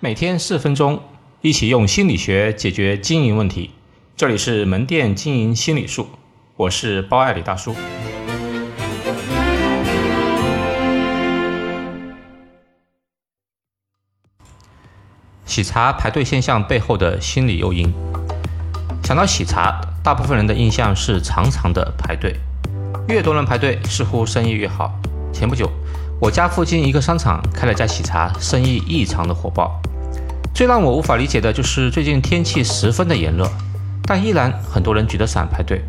每天四分钟，一起用心理学解决经营问题。这里是门店经营心理术，我是包爱李大叔。喜茶排队现象背后的心理诱因。想到喜茶，大部分人的印象是长长的排队，越多人排队，似乎生意越好。前不久，我家附近一个商场开了家喜茶，生意异常的火爆。最让我无法理解的就是最近天气十分的炎热，但依然很多人举着伞排队。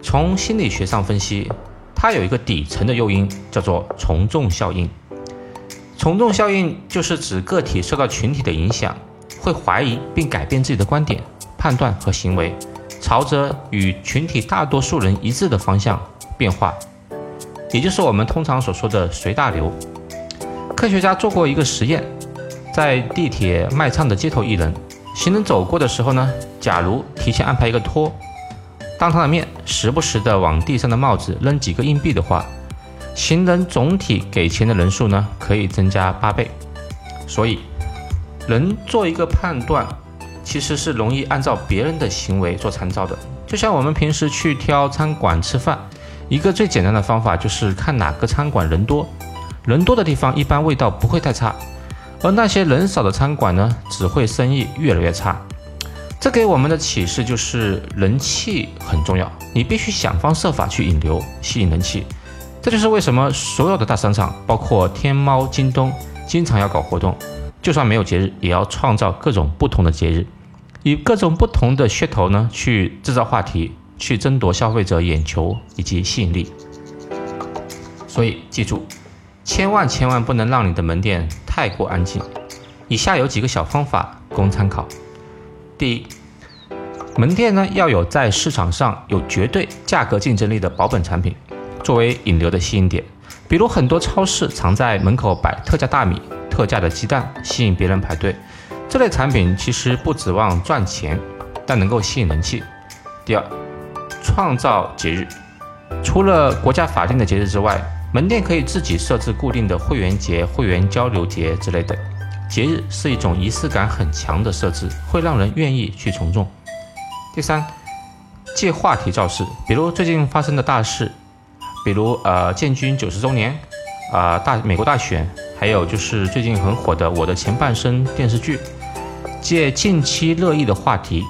从心理学上分析，它有一个底层的诱因，叫做从众效应。从众效应就是指个体受到群体的影响，会怀疑并改变自己的观点、判断和行为，朝着与群体大多数人一致的方向变化，也就是我们通常所说的随大流。科学家做过一个实验。在地铁卖唱的街头艺人，行人走过的时候呢，假如提前安排一个托，当他的面时不时的往地上的帽子扔几个硬币的话，行人总体给钱的人数呢可以增加八倍。所以，人做一个判断，其实是容易按照别人的行为做参照的。就像我们平时去挑餐馆吃饭，一个最简单的方法就是看哪个餐馆人多，人多的地方一般味道不会太差。而那些人少的餐馆呢，只会生意越来越差。这给我们的启示就是人气很重要，你必须想方设法去引流，吸引人气。这就是为什么所有的大商场，包括天猫、京东，经常要搞活动，就算没有节日，也要创造各种不同的节日，以各种不同的噱头呢，去制造话题，去争夺消费者眼球以及吸引力。所以记住。千万千万不能让你的门店太过安静。以下有几个小方法供参考。第一，门店呢要有在市场上有绝对价格竞争力的保本产品，作为引流的吸引点。比如很多超市常在门口摆特价大米、特价的鸡蛋，吸引别人排队。这类产品其实不指望赚钱，但能够吸引人气。第二，创造节日，除了国家法定的节日之外。门店可以自己设置固定的会员节、会员交流节之类的节日，是一种仪式感很强的设置，会让人愿意去从众。第三，借话题造势，比如最近发生的大事，比如呃建军九十周年，啊大美国大选，还有就是最近很火的《我的前半生》电视剧，借近期热议的话题，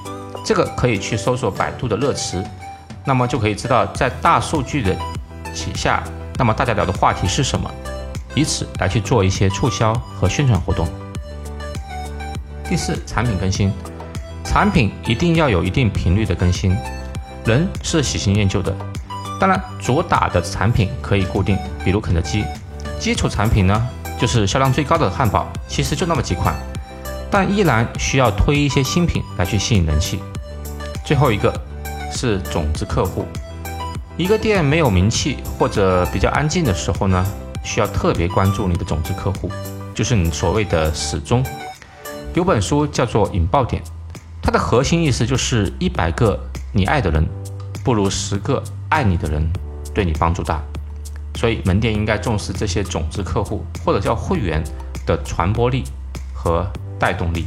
这个可以去搜索百度的热词，那么就可以知道在大数据的旗下。那么大家聊的话题是什么？以此来去做一些促销和宣传活动。第四，产品更新，产品一定要有一定频率的更新。人是喜新厌旧的，当然主打的产品可以固定，比如肯德基。基础产品呢，就是销量最高的汉堡，其实就那么几款，但依然需要推一些新品来去吸引人气。最后一个是种子客户。一个店没有名气或者比较安静的时候呢，需要特别关注你的种子客户，就是你所谓的死忠。有本书叫做《引爆点》，它的核心意思就是一百个你爱的人，不如十个爱你的人对你帮助大。所以门店应该重视这些种子客户或者叫会员的传播力和带动力。